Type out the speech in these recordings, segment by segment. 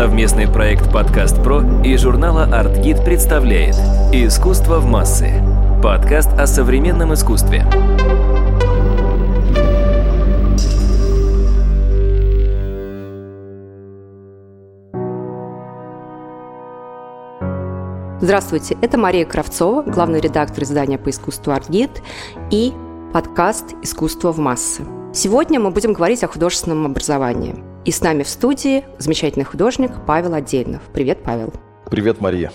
Совместный проект «Подкаст Про» и журнала «Артгид» представляет «Искусство в массы» – подкаст о современном искусстве. Здравствуйте, это Мария Кравцова, главный редактор издания по искусству «Артгид» и подкаст «Искусство в массы». Сегодня мы будем говорить о художественном образовании. И с нами в студии замечательный художник Павел Отдельнов. Привет, Павел. Привет, Мария.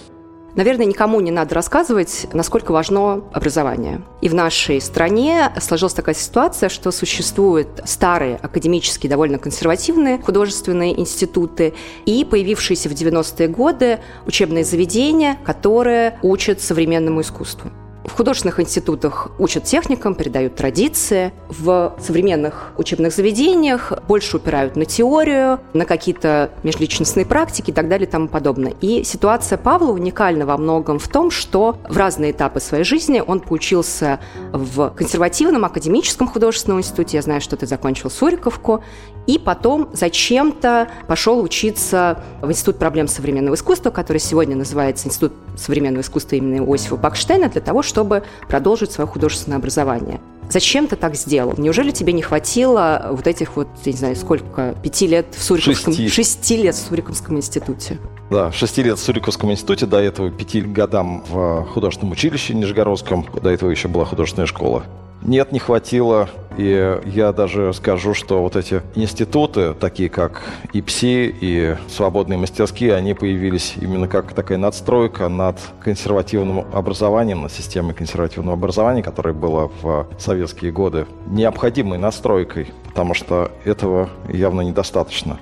Наверное, никому не надо рассказывать, насколько важно образование. И в нашей стране сложилась такая ситуация, что существуют старые академические, довольно консервативные художественные институты и появившиеся в 90-е годы учебные заведения, которые учат современному искусству. Художественных институтах учат техникам, передают традиции. В современных учебных заведениях больше упирают на теорию, на какие-то межличностные практики и так далее и тому подобное. И ситуация Павла уникальна во многом в том, что в разные этапы своей жизни он поучился в консервативном академическом художественном институте. Я знаю, что ты закончил Суриковку. И потом зачем-то пошел учиться в Институт проблем современного искусства, который сегодня называется Институт современного искусства имени Иосифа Бакштейна, для того, чтобы продолжить свое художественное образование. Зачем ты так сделал? Неужели тебе не хватило вот этих вот, я не знаю, сколько, пяти лет в Суриковском... Шести. Шести лет в Суриковском институте. Да, шести лет в Суриковском институте, до этого пяти годам в художественном училище Нижегородском, до этого еще была художественная школа. Нет, не хватило. И я даже скажу, что вот эти институты, такие как ИПСИ и свободные мастерские, они появились именно как такая надстройка над консервативным образованием, над системой консервативного образования, которое было в советские годы, необходимой настройкой, потому что этого явно недостаточно.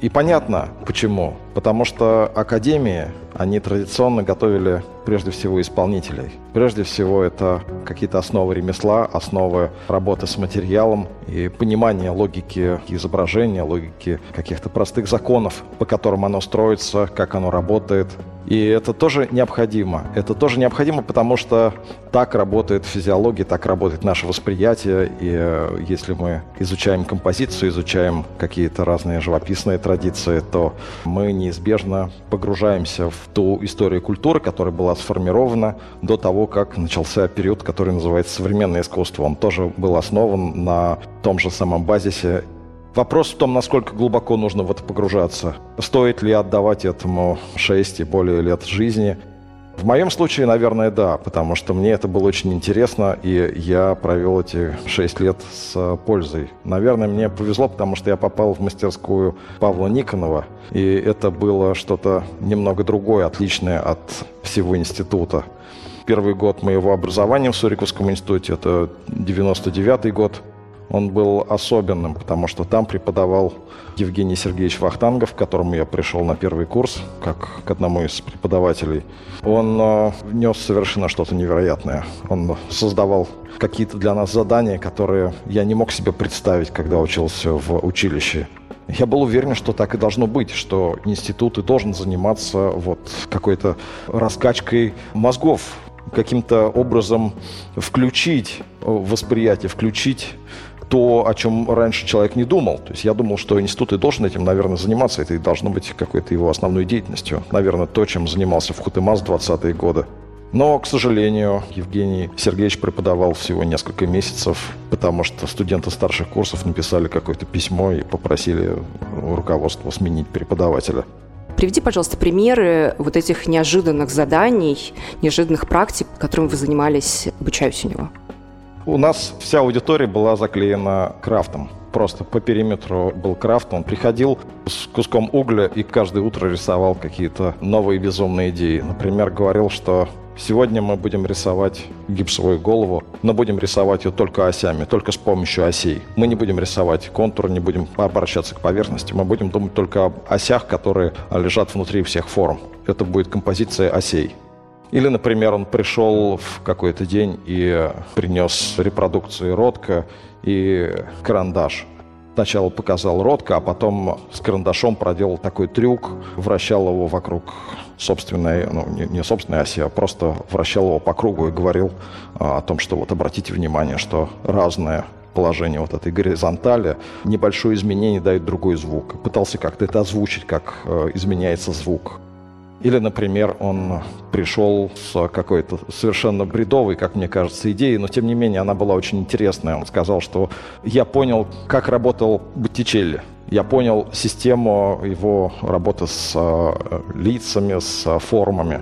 И понятно, почему. Потому что академии, они традиционно готовили прежде всего исполнителей. Прежде всего это какие-то основы ремесла, основы работы с материалом и понимание логики изображения, логики каких-то простых законов, по которым оно строится, как оно работает, и это тоже необходимо. Это тоже необходимо, потому что так работает физиология, так работает наше восприятие. И э, если мы изучаем композицию, изучаем какие-то разные живописные традиции, то мы неизбежно погружаемся в ту историю культуры, которая была сформирована до того, как начался период, который называется современное искусство. Он тоже был основан на том же самом базисе Вопрос в том, насколько глубоко нужно в это погружаться. Стоит ли отдавать этому 6 и более лет жизни? В моем случае, наверное, да, потому что мне это было очень интересно, и я провел эти 6 лет с пользой. Наверное, мне повезло, потому что я попал в мастерскую Павла Никонова, и это было что-то немного другое, отличное от всего института. Первый год моего образования в Суриковском институте, это 99 год, он был особенным, потому что там преподавал Евгений Сергеевич Вахтангов, к которому я пришел на первый курс, как к одному из преподавателей. Он э, нес совершенно что-то невероятное. Он создавал какие-то для нас задания, которые я не мог себе представить, когда учился в училище. Я был уверен, что так и должно быть, что институт и должен заниматься вот какой-то раскачкой мозгов, каким-то образом включить восприятие, включить то, о чем раньше человек не думал. То есть я думал, что институт и должен этим, наверное, заниматься. Это и должно быть какой-то его основной деятельностью. Наверное, то, чем занимался в Хутымас в 20-е годы. Но, к сожалению, Евгений Сергеевич преподавал всего несколько месяцев, потому что студенты старших курсов написали какое-то письмо и попросили руководство сменить преподавателя. Приведи, пожалуйста, примеры вот этих неожиданных заданий, неожиданных практик, которыми вы занимались, обучаясь у него. У нас вся аудитория была заклеена крафтом. Просто по периметру был крафт. Он приходил с куском угля и каждое утро рисовал какие-то новые безумные идеи. Например, говорил, что Сегодня мы будем рисовать гипсовую голову, но будем рисовать ее только осями, только с помощью осей. Мы не будем рисовать контур, не будем обращаться к поверхности, мы будем думать только об осях, которые лежат внутри всех форм. Это будет композиция осей. Или, например, он пришел в какой-то день и принес репродукции Ротко и карандаш. Сначала показал Ротко, а потом с карандашом проделал такой трюк, вращал его вокруг собственной, ну, не, не собственной оси, а просто вращал его по кругу и говорил а, о том, что вот обратите внимание, что разные положения вот этой горизонтали, небольшое изменение дает другой звук. Пытался как-то это озвучить, как э, изменяется звук. Или, например, он пришел с какой-то совершенно бредовой, как мне кажется, идеей, но тем не менее она была очень интересная. Он сказал, что я понял, как работал Боттичелли. Я понял систему его работы с э, лицами, с формами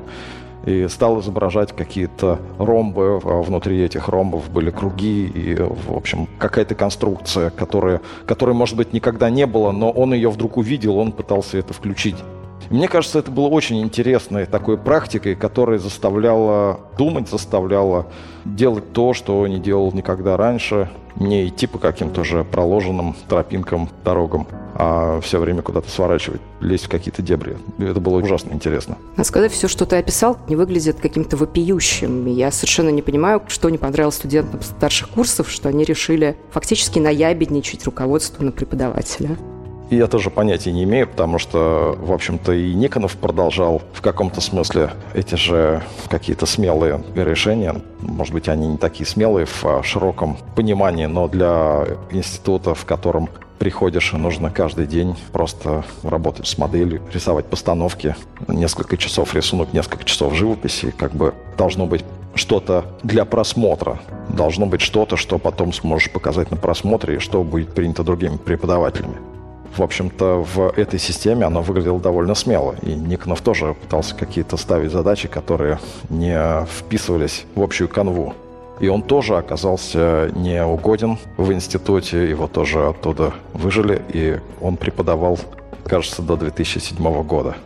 и стал изображать какие-то ромбы. А внутри этих ромбов были круги и, в общем, какая-то конструкция, которая, которой, может быть, никогда не было, но он ее вдруг увидел, он пытался это включить. Мне кажется, это было очень интересной такой практикой, которая заставляла думать, заставляла делать то, что не делал никогда раньше, не идти по каким-то уже проложенным тропинкам, дорогам, а все время куда-то сворачивать, лезть в какие-то дебри. Это было ужасно интересно. Надо сказать, все, что ты описал, не выглядит каким-то вопиющим. Я совершенно не понимаю, что не понравилось студентам старших курсов, что они решили фактически наябедничать руководству на преподавателя. И я тоже понятия не имею, потому что, в общем-то, и Никонов продолжал в каком-то смысле эти же какие-то смелые решения. Может быть, они не такие смелые в а, широком понимании, но для института, в котором приходишь, и нужно каждый день просто работать с моделью, рисовать постановки, несколько часов рисунок, несколько часов живописи, как бы должно быть что-то для просмотра. Должно быть что-то, что потом сможешь показать на просмотре и что будет принято другими преподавателями в общем-то, в этой системе оно выглядело довольно смело. И Никонов тоже пытался какие-то ставить задачи, которые не вписывались в общую канву. И он тоже оказался неугоден в институте, его тоже оттуда выжили, и он преподавал, кажется, до 2007 года.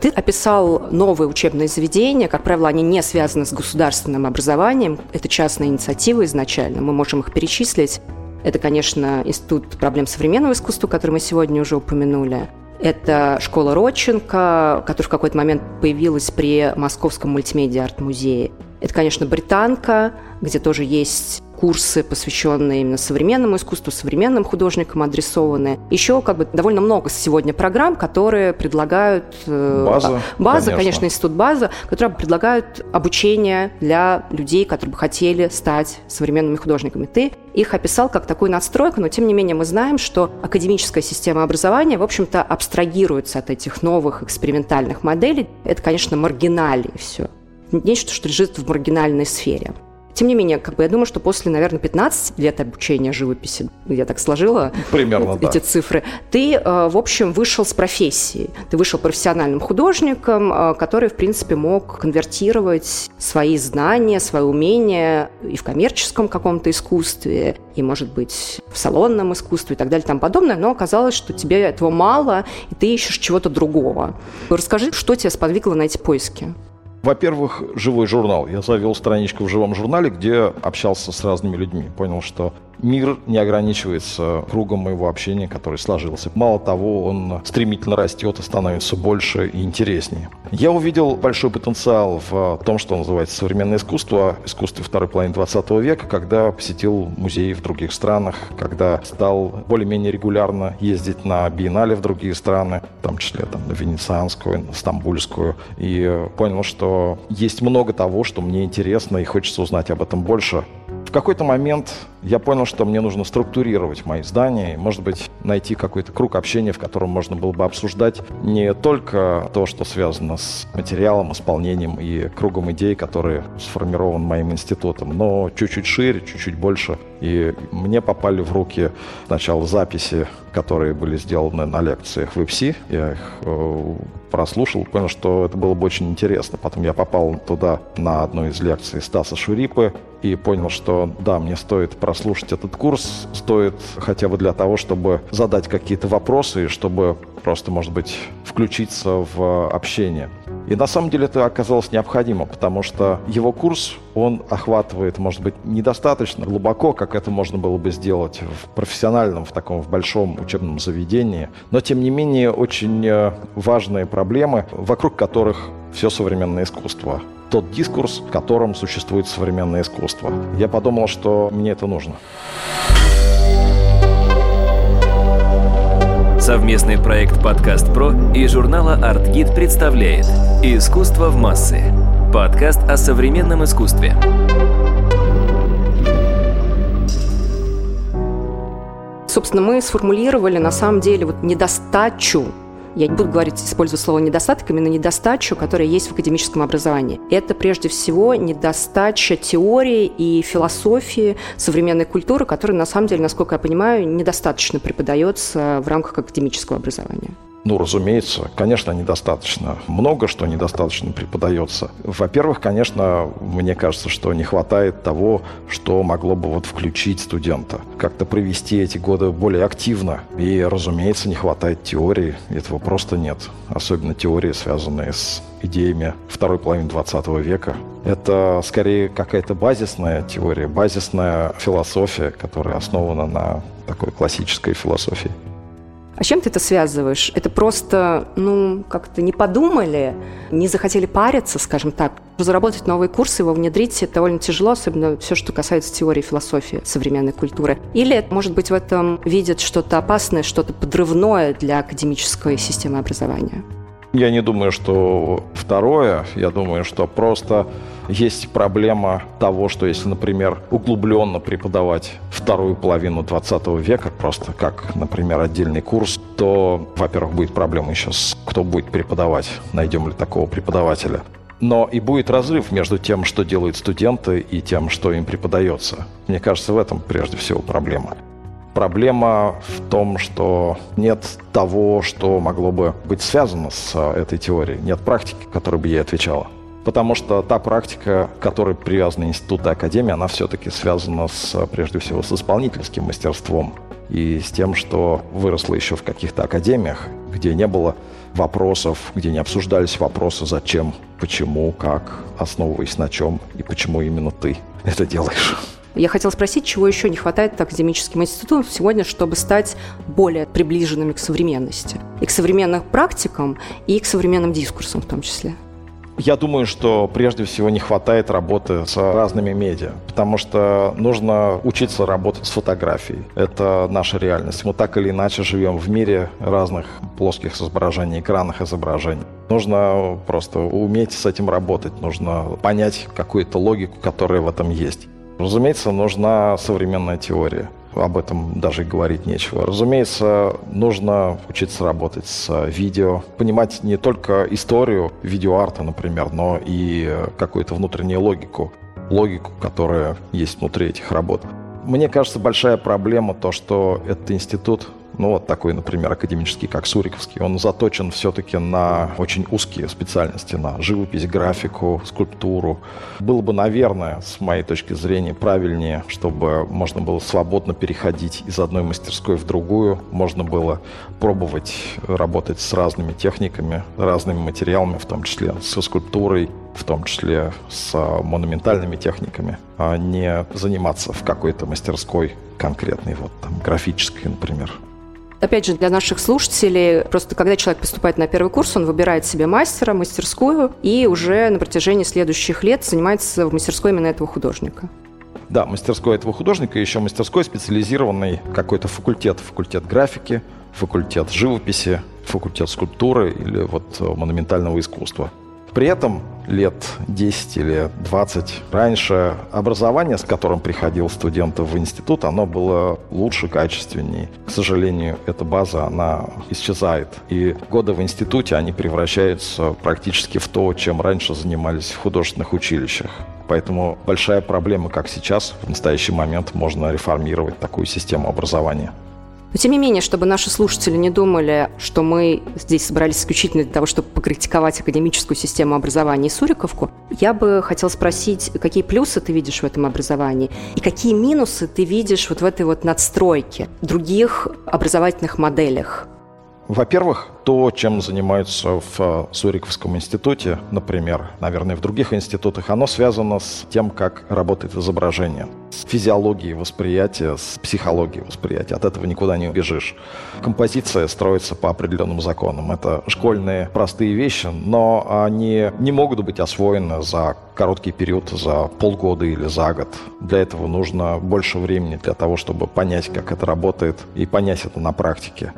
Ты описал новые учебные заведения. Как правило, они не связаны с государственным образованием. Это частные инициативы изначально. Мы можем их перечислить. Это, конечно, Институт проблем современного искусства, который мы сегодня уже упомянули. Это школа Родченко, которая в какой-то момент появилась при Московском мультимедиа-арт-музее. Это, конечно, Британка, где тоже есть курсы, посвященные именно современному искусству, современным художникам адресованы. Еще как бы довольно много сегодня программ, которые предлагают... Э, база, база конечно. конечно, институт база, которые предлагают обучение для людей, которые бы хотели стать современными художниками. Ты их описал как такую надстройку, но тем не менее мы знаем, что академическая система образования, в общем-то, абстрагируется от этих новых экспериментальных моделей. Это, конечно, маргинальнее все. Нечто, что лежит в маргинальной сфере. Тем не менее, как бы я думаю, что после, наверное, 15 лет обучения живописи, я так сложила Примерно, эти да. цифры, ты, э, в общем, вышел с профессии. Ты вышел профессиональным художником, э, который, в принципе, мог конвертировать свои знания, свои умения и в коммерческом каком-то искусстве, и, может быть, в салонном искусстве и так далее и тому подобное, но оказалось, что тебе этого мало, и ты ищешь чего-то другого. Расскажи, что тебя сподвигло на эти поиски? Во-первых, живой журнал. Я завел страничку в живом журнале, где общался с разными людьми. Понял, что мир не ограничивается кругом моего общения, который сложился. Мало того, он стремительно растет и становится больше и интереснее. Я увидел большой потенциал в том, что называется современное искусство, искусство второй половины 20 века, когда посетил музеи в других странах, когда стал более-менее регулярно ездить на биеннале в другие страны, в том числе там, на Венецианскую, на Стамбульскую, и понял, что есть много того, что мне интересно, и хочется узнать об этом больше. В какой-то момент я понял, что мне нужно структурировать мои здания и, может быть, найти какой-то круг общения, в котором можно было бы обсуждать не только то, что связано с материалом, исполнением и кругом идей, которые сформирован моим институтом, но чуть-чуть шире, чуть-чуть больше. И мне попали в руки сначала записи, которые были сделаны на лекциях в ИПСИ. Я их э, прослушал, понял, что это было бы очень интересно. Потом я попал туда на одну из лекций Стаса Шурипы и понял, что да, мне стоит прослушать этот курс, стоит хотя бы для того, чтобы задать какие-то вопросы, и чтобы просто, может быть, включиться в общение. И на самом деле это оказалось необходимо, потому что его курс, он охватывает, может быть, недостаточно глубоко, как это можно было бы сделать в профессиональном, в таком в большом учебном заведении. Но, тем не менее, очень э, важные проблемы, вокруг которых все современное искусство тот дискурс, в котором существует современное искусство. Я подумал, что мне это нужно. Совместный проект «Подкаст Про» и журнала «Артгид» представляет «Искусство в массы» – подкаст о современном искусстве. Собственно, мы сформулировали на самом деле вот недостачу я не буду говорить, использовать слово недостаток, именно недостачу, которая есть в академическом образовании. Это прежде всего недостача теории и философии современной культуры, которая на самом деле, насколько я понимаю, недостаточно преподается в рамках академического образования. Ну, разумеется, конечно, недостаточно. Много что недостаточно преподается. Во-первых, конечно, мне кажется, что не хватает того, что могло бы вот включить студента. Как-то провести эти годы более активно. И, разумеется, не хватает теории. Этого просто нет. Особенно теории, связанные с идеями второй половины 20 века. Это скорее какая-то базисная теория, базисная философия, которая основана на такой классической философии. А чем ты это связываешь? Это просто, ну, как-то не подумали, не захотели париться, скажем так. Заработать новые курсы, его внедрить, это довольно тяжело, особенно все, что касается теории философии современной культуры. Или, может быть, в этом видят что-то опасное, что-то подрывное для академической системы образования? Я не думаю, что второе. Я думаю, что просто есть проблема того, что если, например, углубленно преподавать вторую половину 20 века, просто как, например, отдельный курс, то, во-первых, будет проблема еще с кто будет преподавать, найдем ли такого преподавателя. Но и будет разрыв между тем, что делают студенты, и тем, что им преподается. Мне кажется, в этом прежде всего проблема. Проблема в том, что нет того, что могло бы быть связано с э, этой теорией. Нет практики, которая бы ей отвечала. Потому что та практика, к которой привязаны институты академии, она все-таки связана с, прежде всего с исполнительским мастерством и с тем, что выросло еще в каких-то академиях, где не было вопросов, где не обсуждались вопросы «зачем?», «почему?», «как?», основываясь на чем и почему именно ты это делаешь. Я хотела спросить, чего еще не хватает академическим институтам сегодня, чтобы стать более приближенными к современности. И к современным практикам, и к современным дискурсам в том числе. Я думаю, что прежде всего не хватает работы с разными медиа, потому что нужно учиться работать с фотографией. Это наша реальность. Мы так или иначе живем в мире разных плоских изображений, экранных изображений. Нужно просто уметь с этим работать, нужно понять какую-то логику, которая в этом есть. Разумеется, нужна современная теория. Об этом даже говорить нечего. Разумеется, нужно учиться работать с видео, понимать не только историю видеоарта, например, но и какую-то внутреннюю логику, логику, которая есть внутри этих работ. Мне кажется, большая проблема то, что этот институт ну вот такой, например, академический, как Суриковский, он заточен все-таки на очень узкие специальности, на живопись, графику, скульптуру. Было бы, наверное, с моей точки зрения, правильнее, чтобы можно было свободно переходить из одной мастерской в другую, можно было пробовать работать с разными техниками, разными материалами, в том числе со скульптурой, в том числе с монументальными техниками, а не заниматься в какой-то мастерской конкретной, вот там графической, например. Опять же, для наших слушателей, просто когда человек поступает на первый курс, он выбирает себе мастера, мастерскую, и уже на протяжении следующих лет занимается в мастерской именно этого художника. Да, мастерской этого художника, еще мастерской специализированный какой-то факультет, факультет графики, факультет живописи, факультет скульптуры или вот монументального искусства. При этом лет 10 или 20 раньше образование, с которым приходил студент в институт, оно было лучше, качественнее. К сожалению, эта база, она исчезает. И годы в институте, они превращаются практически в то, чем раньше занимались в художественных училищах. Поэтому большая проблема, как сейчас, в настоящий момент можно реформировать такую систему образования. Но тем не менее, чтобы наши слушатели не думали, что мы здесь собрались исключительно для того, чтобы покритиковать академическую систему образования и Суриковку, я бы хотела спросить, какие плюсы ты видишь в этом образовании и какие минусы ты видишь вот в этой вот надстройке других образовательных моделях? Во-первых, то, чем занимаются в э, Суриковском институте, например, наверное, в других институтах, оно связано с тем, как работает изображение, с физиологией восприятия, с психологией восприятия. От этого никуда не убежишь. Композиция строится по определенным законам. Это школьные простые вещи, но они не могут быть освоены за короткий период, за полгода или за год. Для этого нужно больше времени для того, чтобы понять, как это работает, и понять это на практике.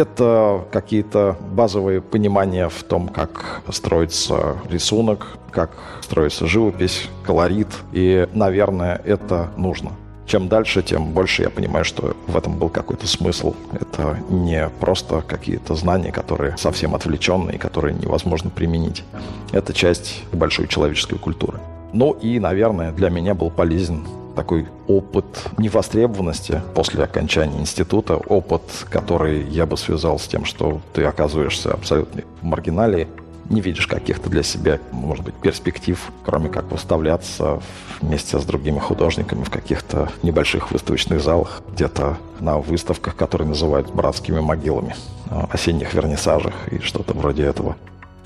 Это какие-то базовые понимания в том, как строится рисунок, как строится живопись, колорит. И, наверное, это нужно. чем дальше, тем больше я понимаю, что в этом был какой-то смысл. Это не просто какие-то знания, которые совсем отвлеченные, которые невозможно применить. Это часть большой человеческой культуры. Ну и, наверное, для меня был полезен такой опыт невостребованности после окончания института, опыт, который я бы связал с тем, что ты оказываешься абсолютно в маргиналии, не видишь каких-то для себя, может быть, перспектив, кроме как выставляться вместе с другими художниками в каких-то небольших выставочных залах, где-то на выставках, которые называют братскими могилами, осенних вернисажах и что-то вроде этого.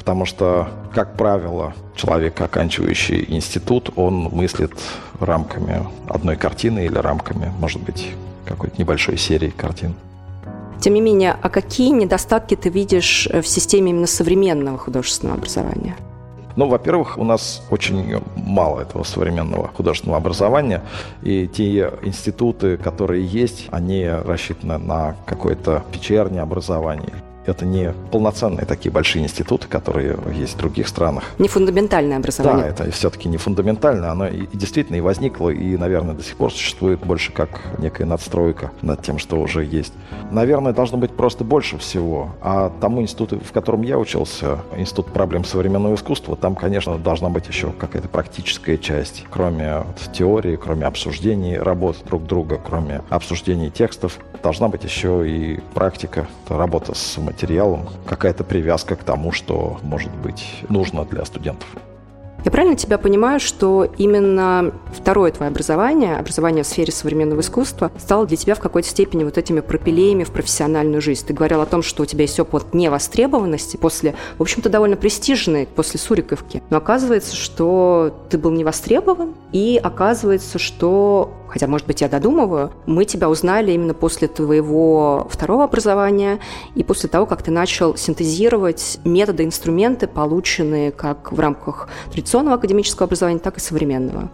Потому что, как правило, человек, оканчивающий институт, он мыслит рамками одной картины или рамками, может быть, какой-то небольшой серии картин. Тем не менее, а какие недостатки ты видишь в системе именно современного художественного образования? Ну, во-первых, у нас очень мало этого современного художественного образования, и те институты, которые есть, они рассчитаны на какое-то вечернее образование это не полноценные такие большие институты, которые есть в других странах. Не фундаментальное образование. Да, это все-таки не фундаментальное. Оно и, действительно и возникло, и, наверное, до сих пор существует больше как некая надстройка над тем, что уже есть. Наверное, должно быть просто больше всего. А тому институту, в котором я учился, Институт проблем современного искусства, там, конечно, должна быть еще какая-то практическая часть. Кроме вот, теории, кроме обсуждений работ друг друга, кроме обсуждений текстов, должна быть еще и практика, работа с материалом, какая-то привязка к тому, что может быть нужно для студентов. Я правильно тебя понимаю, что именно второе твое образование, образование в сфере современного искусства, стало для тебя в какой-то степени вот этими пропилеями в профессиональную жизнь? Ты говорил о том, что у тебя есть опыт невостребованности после, в общем-то, довольно престижной, после Суриковки. Но оказывается, что ты был не востребован, и оказывается, что хотя, может быть, я додумываю, мы тебя узнали именно после твоего второго образования и после того, как ты начал синтезировать методы, инструменты, полученные как в рамках традиционного академического образования, так и современного.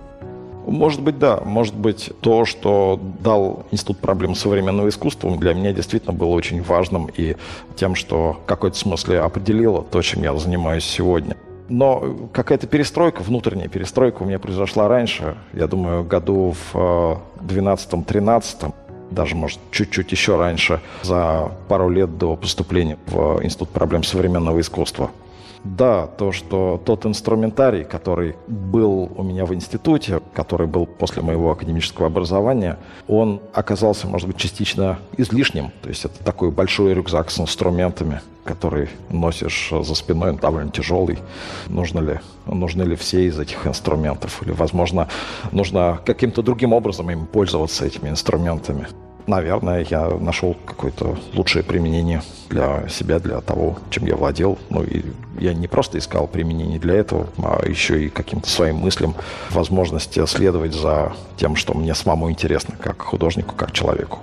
Может быть, да. Может быть, то, что дал Институт проблем современного искусства, для меня действительно было очень важным и тем, что в какой-то смысле определило то, чем я занимаюсь сегодня. Но какая-то перестройка, внутренняя перестройка у меня произошла раньше. Я думаю, году в 12-13 э, даже, может, чуть-чуть еще раньше, за пару лет до поступления в Институт проблем современного искусства. Да, то, что тот инструментарий, который был у меня в институте, который был после моего академического образования, он оказался, может быть, частично излишним. То есть это такой большой рюкзак с инструментами, который носишь за спиной, он довольно тяжелый. Нужно ли, нужны ли все из этих инструментов? Или, возможно, нужно каким-то другим образом им пользоваться этими инструментами? Наверное, я нашел какое-то лучшее применение для себя, для того, чем я владел. Ну и я не просто искал применение для этого, а еще и каким-то своим мыслям возможность следовать за тем, что мне самому интересно, как художнику, как человеку.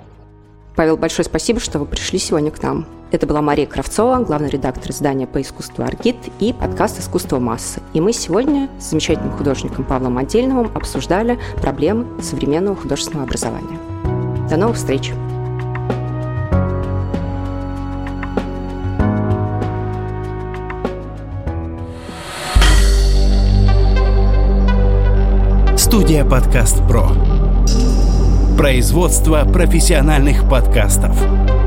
Павел, большое спасибо, что вы пришли сегодня к нам. Это была Мария Кравцова, главный редактор издания по искусству «Аргит» и подкаст «Искусство массы». И мы сегодня с замечательным художником Павлом Отдельновым обсуждали проблемы современного художественного образования. До новых встреч! Студия «Подкаст Про». Производство профессиональных подкастов.